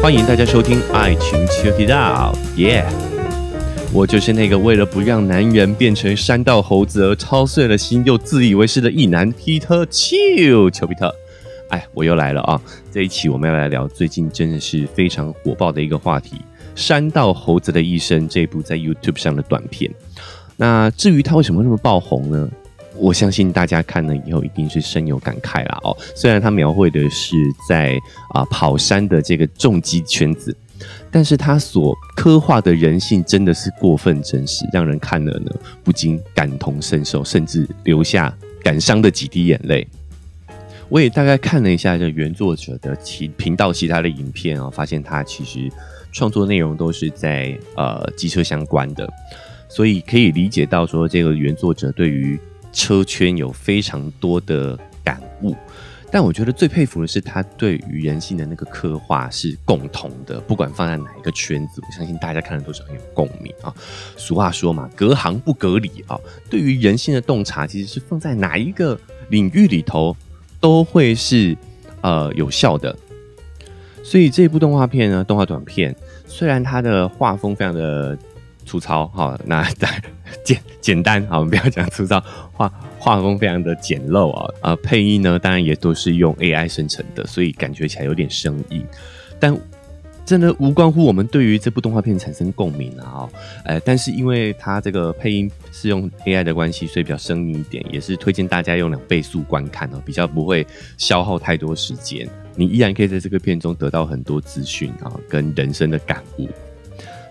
欢迎大家收听《爱情 Check It Out》，耶！我就是那个为了不让男人变成山道猴子而操碎了心又自以为是的异男 Peter 丘比特。哎，我又来了啊！这一期我们要来聊最近真的是非常火爆的一个话题——《山道猴子的一生》这部在 YouTube 上的短片。那至于它为什么那么爆红呢？我相信大家看了以后一定是深有感慨啦哦。虽然他描绘的是在啊跑山的这个重击圈子，但是他所刻画的人性真的是过分真实，让人看了呢不禁感同身受，甚至留下感伤的几滴眼泪。我也大概看了一下这原作者的其频道其他的影片啊，发现他其实创作内容都是在呃机车相关的，所以可以理解到说这个原作者对于车圈有非常多的感悟。但我觉得最佩服的是他对于人性的那个刻画是共同的，不管放在哪一个圈子，我相信大家看的都是很有共鸣啊。俗话说嘛，隔行不隔理啊。对于人性的洞察，其实是放在哪一个领域里头。都会是呃有效的，所以这部动画片呢，动画短片虽然它的画风非常的粗糙，哈，那简简单，好，我们不要讲粗糙，画画风非常的简陋啊，呃，配音呢，当然也都是用 AI 生成的，所以感觉起来有点生硬，但。真的无关乎我们对于这部动画片产生共鸣啊！哦，呃，但是因为它这个配音是用 AI 的关系，所以比较生硬一点，也是推荐大家用两倍速观看哦，比较不会消耗太多时间。你依然可以在这个片中得到很多资讯啊，跟人生的感悟。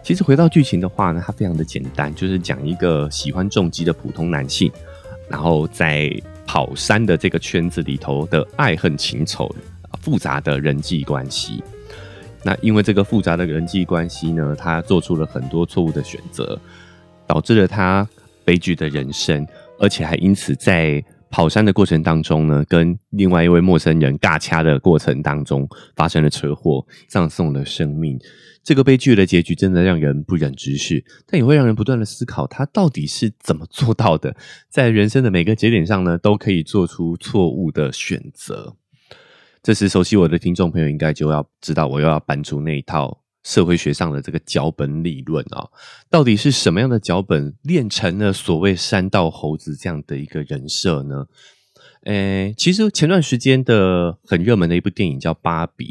其实回到剧情的话呢，它非常的简单，就是讲一个喜欢重击的普通男性，然后在跑山的这个圈子里头的爱恨情仇、复杂的人际关系。那因为这个复杂的人际关系呢，他做出了很多错误的选择，导致了他悲剧的人生，而且还因此在跑山的过程当中呢，跟另外一位陌生人尬掐的过程当中发生了车祸，葬送了生命。这个悲剧的结局真的让人不忍直视，但也会让人不断的思考，他到底是怎么做到的，在人生的每个节点上呢，都可以做出错误的选择。这时，熟悉我的听众朋友应该就要知道，我又要搬出那一套社会学上的这个脚本理论啊，到底是什么样的脚本练成了所谓山道猴子这样的一个人设呢？诶，其实前段时间的很热门的一部电影叫《芭比》，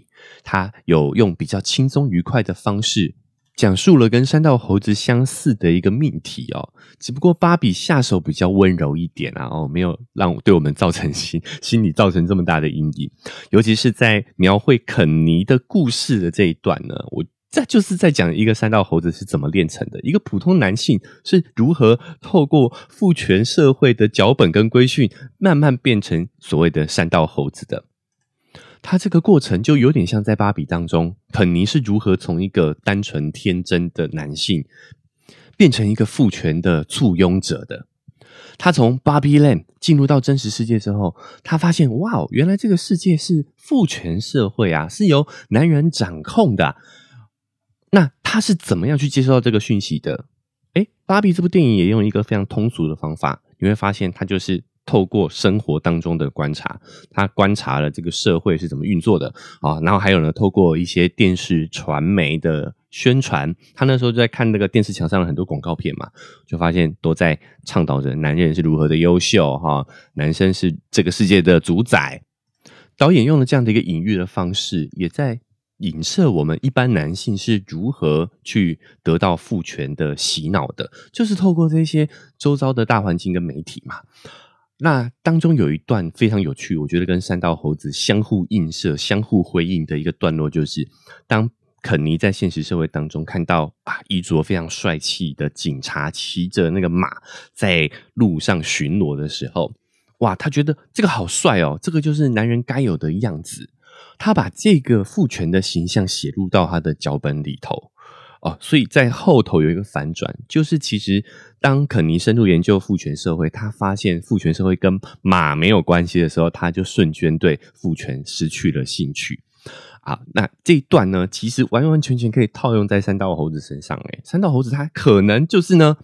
它有用比较轻松愉快的方式。讲述了跟山道猴子相似的一个命题哦，只不过芭比下手比较温柔一点啊，哦，没有让对我们造成心 心理造成这么大的阴影。尤其是在描绘肯尼的故事的这一段呢，我这就是在讲一个山道猴子是怎么炼成的，一个普通男性是如何透过父权社会的脚本跟规训，慢慢变成所谓的山道猴子的。他这个过程就有点像在芭比当中，肯尼是如何从一个单纯天真的男性变成一个父权的簇拥者的。他从芭比 land 进入到真实世界之后，他发现哇，原来这个世界是父权社会啊，是由男人掌控的。那他是怎么样去接受到这个讯息的？诶，芭比这部电影也用一个非常通俗的方法，你会发现他就是。透过生活当中的观察，他观察了这个社会是怎么运作的啊，然后还有呢，透过一些电视传媒的宣传，他那时候就在看那个电视墙上的很多广告片嘛，就发现都在倡导着男人是如何的优秀哈，男生是这个世界的主宰。导演用了这样的一个隐喻的方式，也在影射我们一般男性是如何去得到父权的洗脑的，就是透过这些周遭的大环境跟媒体嘛。那当中有一段非常有趣，我觉得跟三道猴子相互映射、相互回应的一个段落，就是当肯尼在现实社会当中看到啊衣着非常帅气的警察骑着那个马在路上巡逻的时候，哇，他觉得这个好帅哦，这个就是男人该有的样子。他把这个父权的形象写入到他的脚本里头。哦，所以在后头有一个反转，就是其实当肯尼深入研究父权社会，他发现父权社会跟马没有关系的时候，他就瞬间对父权失去了兴趣。啊，那这一段呢，其实完完全全可以套用在三道猴子身上。诶三道猴子他可能就是呢，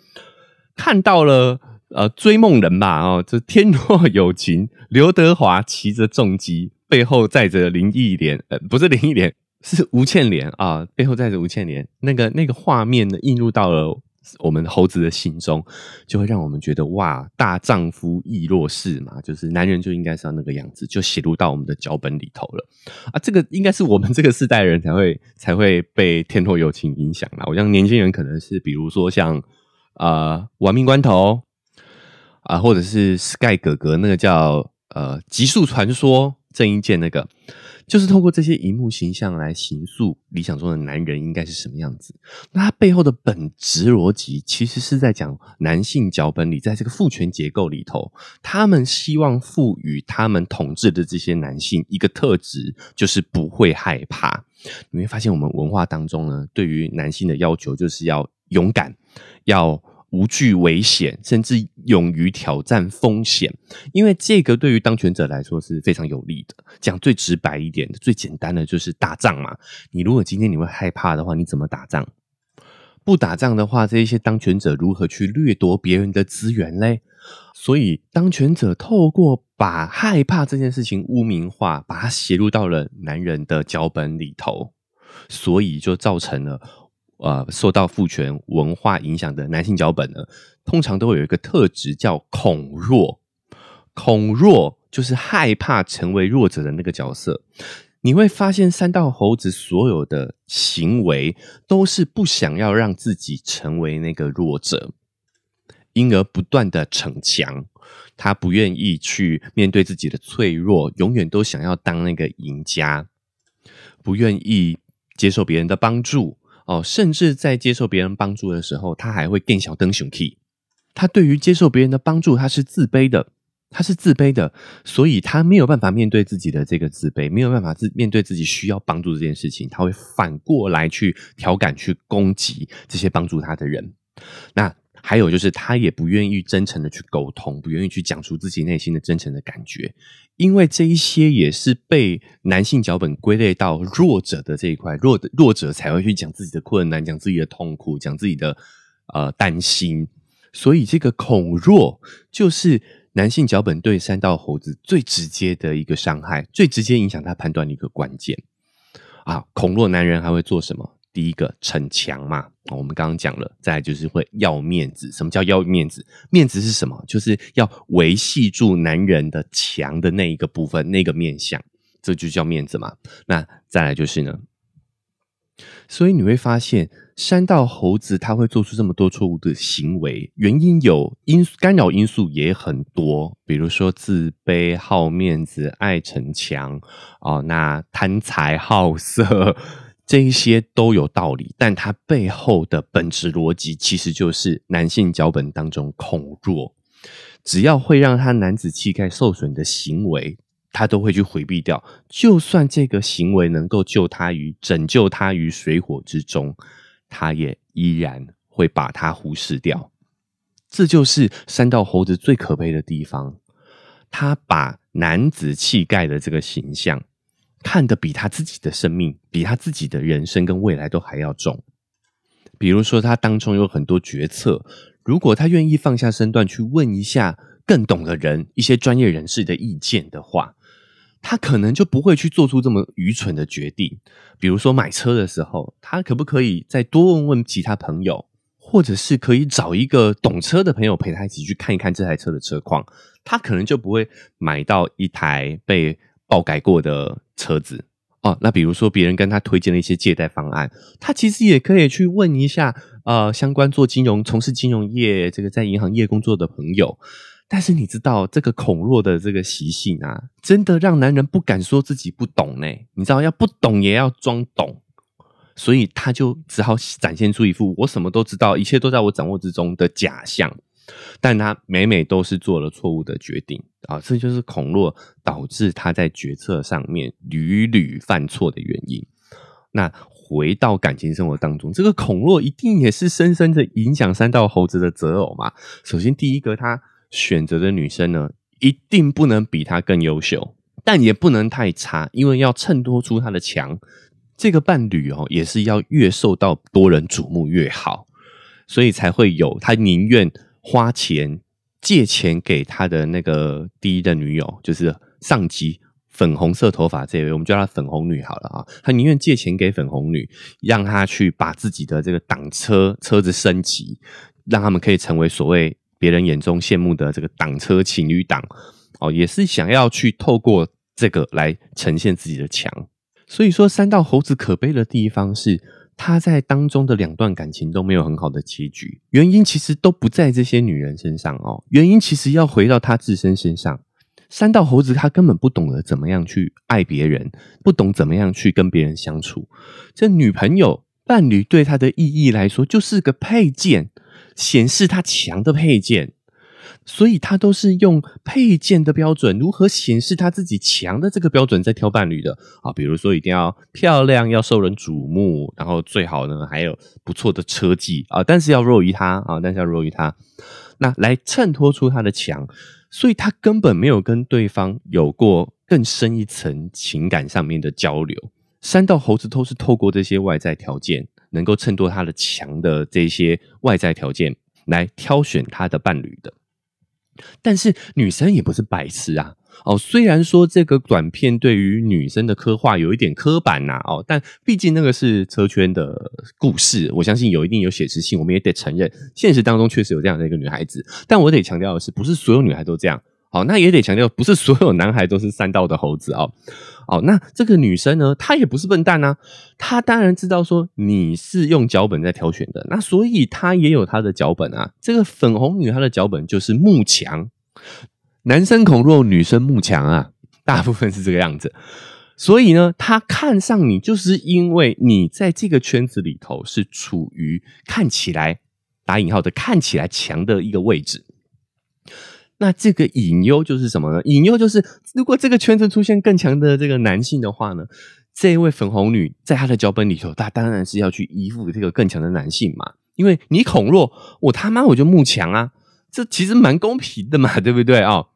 看到了呃追梦人吧，哦，这天若有情，刘德华骑着重机，背后载着林忆莲，呃，不是林忆莲。是吴倩莲啊，背后载着吴倩莲，那个那个画面呢，映入到了我们猴子的心中，就会让我们觉得哇，大丈夫亦若是嘛，就是男人就应该是要那个样子，就写入到我们的脚本里头了啊。这个应该是我们这个世代人才会才会被天托友情影响啦。我像年轻人可能是比如说像啊，亡命关头啊，或者是 Sky 哥哥那个叫呃极速传说郑伊健那个。就是透过这些荧幕形象来形塑理想中的男人应该是什么样子。那他背后的本质逻辑，其实是在讲男性脚本里，在这个父权结构里头，他们希望赋予他们统治的这些男性一个特质，就是不会害怕。你会发现，我们文化当中呢，对于男性的要求，就是要勇敢，要。无惧危险，甚至勇于挑战风险，因为这个对于当权者来说是非常有利的。讲最直白一点的、最简单的，就是打仗嘛。你如果今天你会害怕的话，你怎么打仗？不打仗的话，这些当权者如何去掠夺别人的资源嘞？所以，当权者透过把害怕这件事情污名化，把它写入到了男人的脚本里头，所以就造成了。呃，受到父权文化影响的男性脚本呢，通常都会有一个特质叫恐弱。恐弱就是害怕成为弱者的那个角色。你会发现，三道猴子所有的行为都是不想要让自己成为那个弱者，因而不断的逞强。他不愿意去面对自己的脆弱，永远都想要当那个赢家，不愿意接受别人的帮助。哦，甚至在接受别人帮助的时候，他还会更小灯熊 key。他对于接受别人的帮助，他是自卑的，他是自卑的，所以他没有办法面对自己的这个自卑，没有办法自面对自己需要帮助这件事情，他会反过来去调侃、去攻击这些帮助他的人。那。还有就是，他也不愿意真诚的去沟通，不愿意去讲出自己内心的真诚的感觉，因为这一些也是被男性脚本归类到弱者的这一块，弱的弱者才会去讲自己的困难，讲自己的痛苦，讲自己的呃担心，所以这个恐弱就是男性脚本对三道猴子最直接的一个伤害，最直接影响他判断的一个关键。啊，恐弱男人还会做什么？第一个逞强嘛，我们刚刚讲了，再就是会要面子。什么叫要面子？面子是什么？就是要维系住男人的强的那一个部分，那个面相，这就叫面子嘛。那再来就是呢，所以你会发现，山道猴子他会做出这么多错误的行为，原因有因干扰因素也很多，比如说自卑、好面子、爱逞强哦，那贪财好色。这一些都有道理，但它背后的本质逻辑其实就是男性脚本当中恐弱，只要会让他男子气概受损的行为，他都会去回避掉。就算这个行为能够救他于拯救他于水火之中，他也依然会把他忽视掉。这就是三道猴子最可悲的地方，他把男子气概的这个形象。看得比他自己的生命，比他自己的人生跟未来都还要重。比如说，他当中有很多决策，如果他愿意放下身段去问一下更懂的人、一些专业人士的意见的话，他可能就不会去做出这么愚蠢的决定。比如说买车的时候，他可不可以再多问问其他朋友，或者是可以找一个懂车的朋友陪他一起去看一看这台车的车况，他可能就不会买到一台被。爆改过的车子哦，那比如说别人跟他推荐了一些借贷方案，他其实也可以去问一下呃相关做金融、从事金融业这个在银行业工作的朋友。但是你知道这个恐弱的这个习性啊，真的让男人不敢说自己不懂呢。你知道要不懂也要装懂，所以他就只好展现出一副我什么都知道，一切都在我掌握之中的假象。但他每每都是做了错误的决定啊，这就是恐弱导致他在决策上面屡屡犯错的原因。那回到感情生活当中，这个恐弱一定也是深深的影响三道猴子的择偶嘛。首先，第一个他选择的女生呢，一定不能比他更优秀，但也不能太差，因为要衬托出他的强。这个伴侣哦，也是要越受到多人瞩目越好，所以才会有他宁愿。花钱借钱给他的那个第一的女友，就是上级粉红色头发这位，我们叫她粉红女好了啊。她宁愿借钱给粉红女，让她去把自己的这个挡车车子升级，让他们可以成为所谓别人眼中羡慕的这个挡车情侣档哦，也是想要去透过这个来呈现自己的强。所以说，三道猴子可悲的地方是。他在当中的两段感情都没有很好的结局，原因其实都不在这些女人身上哦，原因其实要回到他自身身上。三道猴子他根本不懂得怎么样去爱别人，不懂怎么样去跟别人相处。这女朋友伴侣对他的意义来说，就是个配件，显示他强的配件。所以他都是用配件的标准，如何显示他自己强的这个标准在挑伴侣的啊？比如说一定要漂亮，要受人瞩目，然后最好呢还有不错的车技啊，但是要弱于他啊，但是要弱于他，那来衬托出他的强。所以他根本没有跟对方有过更深一层情感上面的交流。三道猴子都是透过这些外在条件，能够衬托他的强的这些外在条件来挑选他的伴侣的。但是女生也不是白痴啊！哦，虽然说这个短片对于女生的刻画有一点刻板呐，哦，但毕竟那个是车圈的故事，我相信有一定有写实性，我们也得承认，现实当中确实有这样的一个女孩子。但我得强调的是，不是所有女孩都这样。好，那也得强调，不是所有男孩都是三道的猴子啊。哦，那这个女生呢，她也不是笨蛋啊，她当然知道说你是用脚本在挑选的，那所以她也有她的脚本啊。这个粉红女她的脚本就是慕强，男生恐弱，女生慕强啊，大部分是这个样子。所以呢，她看上你，就是因为你在这个圈子里头是处于看起来打引号的看起来强的一个位置。那这个隐忧就是什么呢？隐忧就是，如果这个圈子出现更强的这个男性的话呢，这一位粉红女在她的脚本里头，她当然是要去依附这个更强的男性嘛。因为你恐弱，我他妈我就慕强啊，这其实蛮公平的嘛，对不对啊？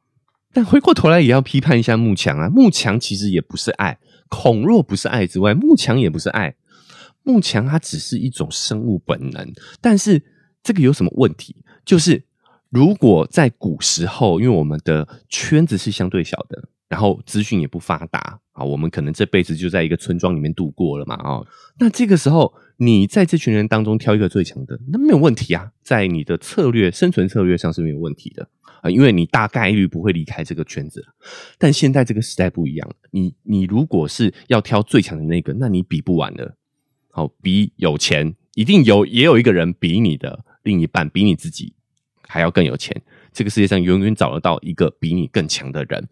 但回过头来也要批判一下慕强啊，慕强其实也不是爱，恐弱不是爱之外，慕强也不是爱，慕强它只是一种生物本能。但是这个有什么问题？就是。如果在古时候，因为我们的圈子是相对小的，然后资讯也不发达啊，我们可能这辈子就在一个村庄里面度过了嘛，哦，那这个时候你在这群人当中挑一个最强的，那没有问题啊，在你的策略生存策略上是没有问题的啊，因为你大概率不会离开这个圈子。但现在这个时代不一样，你你如果是要挑最强的那个，那你比不完的。好，比有钱一定有，也有一个人比你的另一半比你自己。还要更有钱，这个世界上永远找得到一个比你更强的人。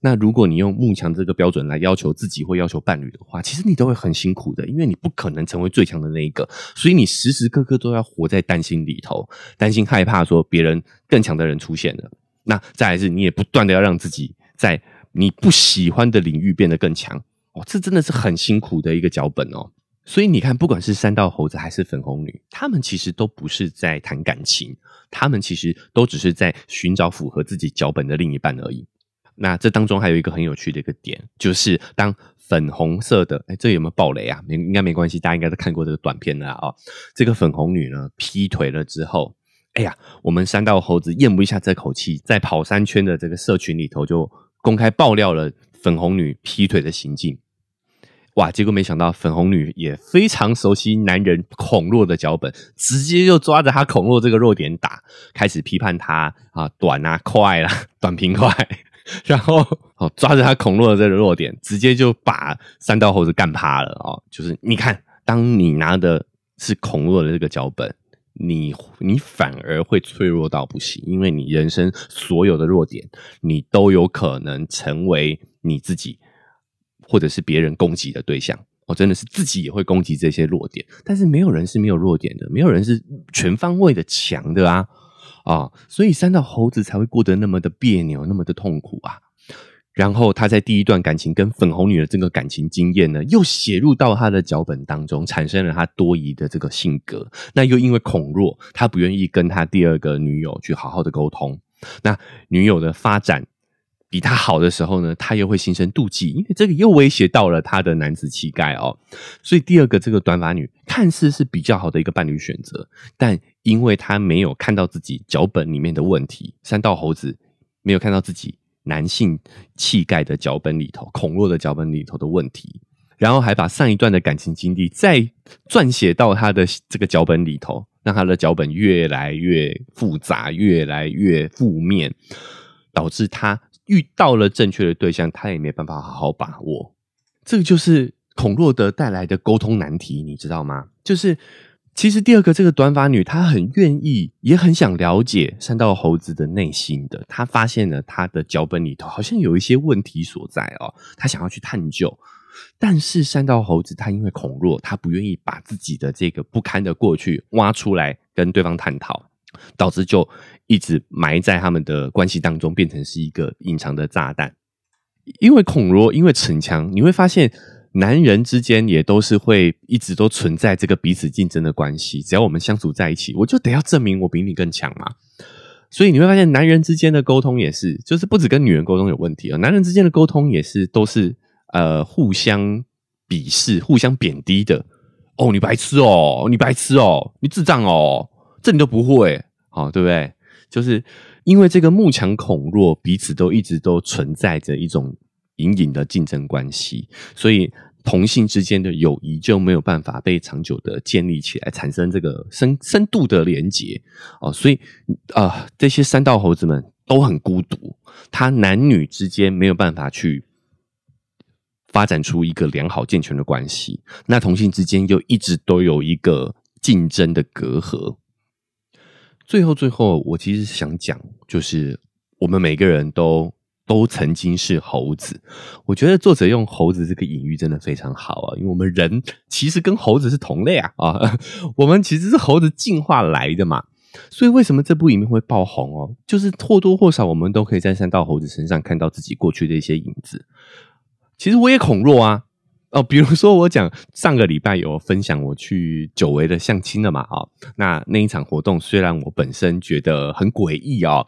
那如果你用慕强这个标准来要求自己或要求伴侣的话，其实你都会很辛苦的，因为你不可能成为最强的那一个，所以你时时刻刻都要活在担心里头，担心害怕说别人更强的人出现了。那再来是，你也不断的要让自己在你不喜欢的领域变得更强。哦，这真的是很辛苦的一个脚本哦。所以你看，不管是三道猴子还是粉红女，他们其实都不是在谈感情，他们其实都只是在寻找符合自己脚本的另一半而已。那这当中还有一个很有趣的一个点，就是当粉红色的，哎，这有没有暴雷啊？没，应该没关系，大家应该都看过这个短片的啊。这个粉红女呢，劈腿了之后，哎呀，我们三道猴子咽不下这口气，在跑三圈的这个社群里头就公开爆料了粉红女劈腿的行径。哇！结果没想到粉红女也非常熟悉男人恐弱的脚本，直接就抓着他恐弱这个弱点打，开始批判他啊短啊快啦，短平快，然后哦抓着他恐弱的这个弱点，直接就把三道猴子干趴了哦。就是你看，当你拿的是恐弱的这个脚本，你你反而会脆弱到不行，因为你人生所有的弱点，你都有可能成为你自己。或者是别人攻击的对象，我真的是自己也会攻击这些弱点，但是没有人是没有弱点的，没有人是全方位的强的啊啊！所以三道猴子才会过得那么的别扭，那么的痛苦啊。然后他在第一段感情跟粉红女的这个感情经验呢，又写入到他的脚本当中，产生了他多疑的这个性格。那又因为恐弱，他不愿意跟他第二个女友去好好的沟通。那女友的发展。比他好的时候呢，他又会心生妒忌，因为这个又威胁到了他的男子气概哦。所以第二个这个短发女看似是比较好的一个伴侣选择，但因为他没有看到自己脚本里面的问题，三道猴子没有看到自己男性气概的脚本里头，孔洛的脚本里头的问题，然后还把上一段的感情经历再撰写到他的这个脚本里头，让他的脚本越来越复杂，越来越负面，导致他遇到了正确的对象，他也没办法好好把握。这个就是孔洛德带来的沟通难题，你知道吗？就是。其实第二个这个短发女，她很愿意，也很想了解三道猴子的内心的。她发现了他的脚本里头好像有一些问题所在哦，她想要去探究。但是三道猴子他因为恐弱，他不愿意把自己的这个不堪的过去挖出来跟对方探讨，导致就一直埋在他们的关系当中，变成是一个隐藏的炸弹。因为恐弱，因为逞强，你会发现。男人之间也都是会一直都存在这个彼此竞争的关系。只要我们相处在一起，我就得要证明我比你更强嘛。所以你会发现，男人之间的沟通也是，就是不止跟女人沟通有问题啊，男人之间的沟通也是都是呃互相鄙视、互相贬低的。哦，你白痴哦，你白痴哦，你智障哦，这你都不会，好对不对？就是因为这个慕强恐弱，彼此都一直都存在着一种。隐隐的竞争关系，所以同性之间的友谊就没有办法被长久的建立起来，产生这个深深度的连结哦。所以啊，这些三道猴子们都很孤独，他男女之间没有办法去发展出一个良好健全的关系。那同性之间又一直都有一个竞争的隔阂。最后，最后，我其实想讲，就是我们每个人都。都曾经是猴子，我觉得作者用猴子这个隐喻真的非常好啊，因为我们人其实跟猴子是同类啊啊，我们其实是猴子进化来的嘛，所以为什么这部影片会爆红哦？就是或多或少我们都可以在三道猴子身上看到自己过去的一些影子。其实我也恐弱啊，哦，比如说我讲上个礼拜有分享我去久违的相亲了嘛啊，那那一场活动虽然我本身觉得很诡异啊。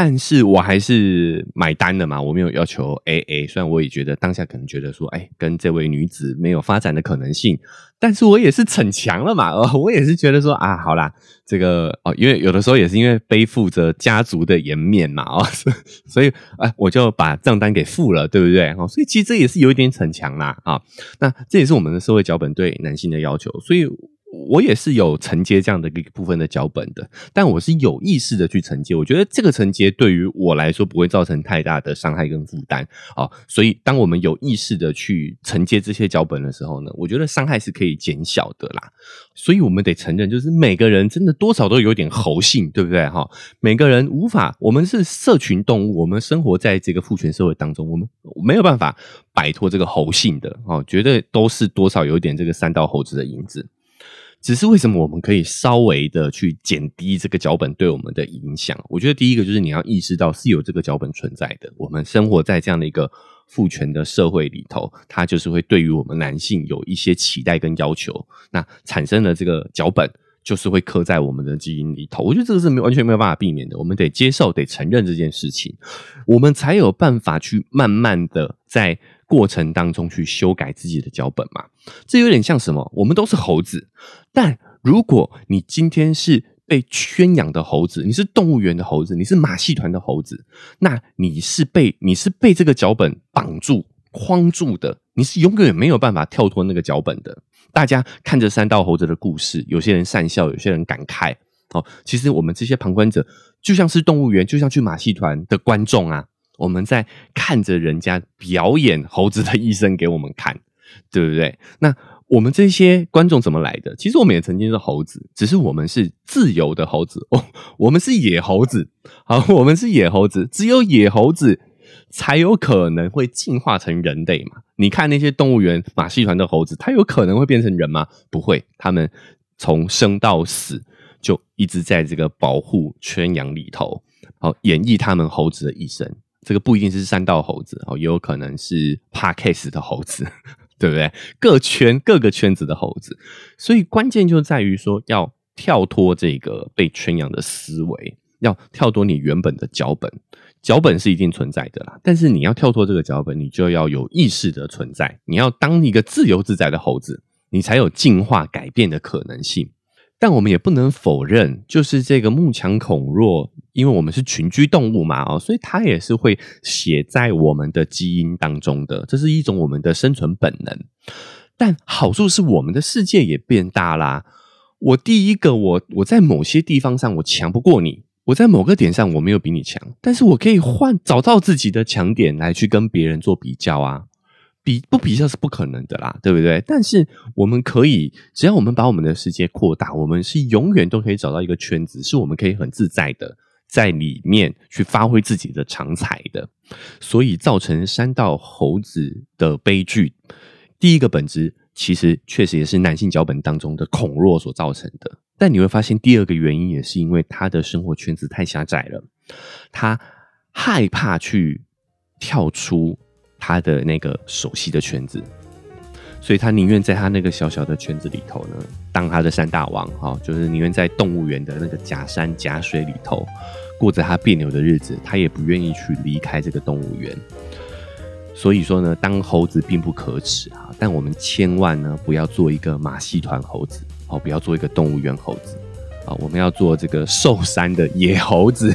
但是我还是买单的嘛，我没有要求 A A。虽然我也觉得当下可能觉得说，哎，跟这位女子没有发展的可能性，但是我也是逞强了嘛，我也是觉得说啊，好啦，这个哦，因为有的时候也是因为背负着家族的颜面嘛，哦，所以哎，我就把账单给付了，对不对？哦，所以其实这也是有一点逞强啦，啊，那这也是我们的社会脚本对男性的要求，所以。我也是有承接这样的一个部分的脚本的，但我是有意识的去承接。我觉得这个承接对于我来说不会造成太大的伤害跟负担啊。所以，当我们有意识的去承接这些脚本的时候呢，我觉得伤害是可以减小的啦。所以我们得承认，就是每个人真的多少都有点猴性，对不对？哈，每个人无法，我们是社群动物，我们生活在这个父权社会当中，我们没有办法摆脱这个猴性的哦，绝对都是多少有点这个三道猴子的影子。只是为什么我们可以稍微的去减低这个脚本对我们的影响？我觉得第一个就是你要意识到是有这个脚本存在的。我们生活在这样的一个父权的社会里头，它就是会对于我们男性有一些期待跟要求。那产生了这个脚本就是会刻在我们的基因里头。我觉得这个是没完全没有办法避免的。我们得接受、得承认这件事情，我们才有办法去慢慢的在。过程当中去修改自己的脚本嘛，这有点像什么？我们都是猴子，但如果你今天是被圈养的猴子，你是动物园的猴子，你是马戏团的猴子，那你是被你是被这个脚本绑住、框住的，你是永远没有办法跳脱那个脚本的。大家看着三道猴子的故事，有些人善笑，有些人感慨。哦，其实我们这些旁观者，就像是动物园，就像去马戏团的观众啊。我们在看着人家表演猴子的一生给我们看，对不对？那我们这些观众怎么来的？其实我们也曾经是猴子，只是我们是自由的猴子哦，我们是野猴子。好，我们是野猴子，只有野猴子才有可能会进化成人类嘛？你看那些动物园马戏团的猴子，它有可能会变成人吗？不会，他们从生到死就一直在这个保护圈养里头，好演绎他们猴子的一生。这个不一定是山道猴子哦，也有可能是 Parkes 的猴子，对不对？各圈各个圈子的猴子，所以关键就在于说，要跳脱这个被圈养的思维，要跳脱你原本的脚本。脚本是一定存在的啦，但是你要跳脱这个脚本，你就要有意识的存在，你要当一个自由自在的猴子，你才有进化改变的可能性。但我们也不能否认，就是这个慕强恐弱，因为我们是群居动物嘛，哦，所以它也是会写在我们的基因当中的，这是一种我们的生存本能。但好处是我们的世界也变大啦。我第一个，我我在某些地方上我强不过你，我在某个点上我没有比你强，但是我可以换找到自己的强点来去跟别人做比较啊。比不比较是不可能的啦，对不对？但是我们可以，只要我们把我们的世界扩大，我们是永远都可以找到一个圈子，是我们可以很自在的在里面去发挥自己的长才的。所以造成山道猴子的悲剧，第一个本质其实确实也是男性脚本当中的恐弱所造成的。但你会发现，第二个原因也是因为他的生活圈子太狭窄了，他害怕去跳出。他的那个熟悉的圈子，所以他宁愿在他那个小小的圈子里头呢，当他的山大王哈，就是宁愿在动物园的那个假山假水里头过着他别扭的日子，他也不愿意去离开这个动物园。所以说呢，当猴子并不可耻啊，但我们千万呢不要做一个马戏团猴子哦，不要做一个动物园猴子啊，我们要做这个寿山的野猴子，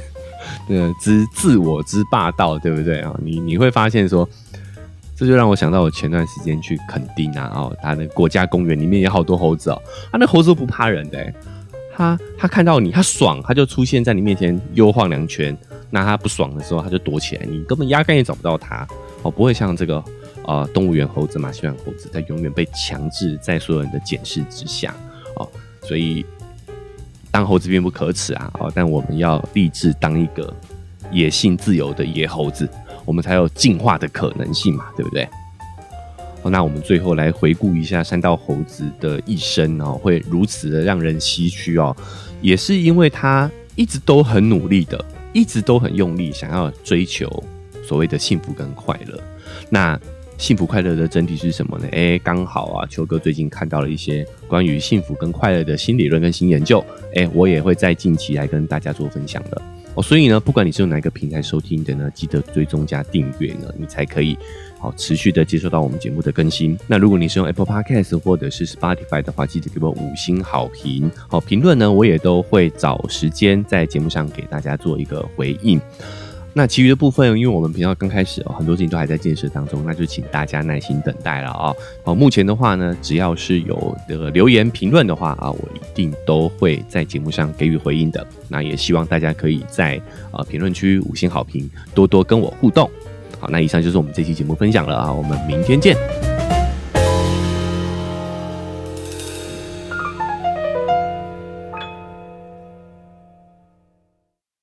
呃，之自我之霸道，对不对啊？你你会发现说。这就让我想到我前段时间去垦丁啊，哦，他那国家公园里面有好多猴子哦，他那猴子不怕人的，他他看到你，他爽，他就出现在你面前悠晃两圈，那他不爽的时候，他就躲起来，你根本压根也找不到他，哦，不会像这个呃动物园猴子、马戏团猴子，他永远被强制在所有人的检视之下，哦，所以当猴子并不可耻啊，哦，但我们要立志当一个野性自由的野猴子。我们才有进化的可能性嘛，对不对？好，那我们最后来回顾一下三道猴子的一生哦，会如此的让人唏嘘哦，也是因为他一直都很努力的，一直都很用力，想要追求所谓的幸福跟快乐。那幸福快乐的真谛是什么呢？哎，刚好啊，秋哥最近看到了一些关于幸福跟快乐的新理论跟新研究，哎，我也会在近期来跟大家做分享的。哦，所以呢，不管你是用哪一个平台收听的呢，记得追踪加订阅呢，你才可以好持续的接收到我们节目的更新。那如果你是用 Apple Podcast 或者是 Spotify 的话，记得给我五星好评。好，评论呢，我也都会找时间在节目上给大家做一个回应。那其余的部分，因为我们频道刚开始哦，很多事情都还在建设当中，那就请大家耐心等待了啊。好，目前的话呢，只要是有这个留言评论的话啊，我一定都会在节目上给予回应的。那也希望大家可以在啊评论区五星好评，多多跟我互动。好，那以上就是我们这期节目分享了啊，我们明天见。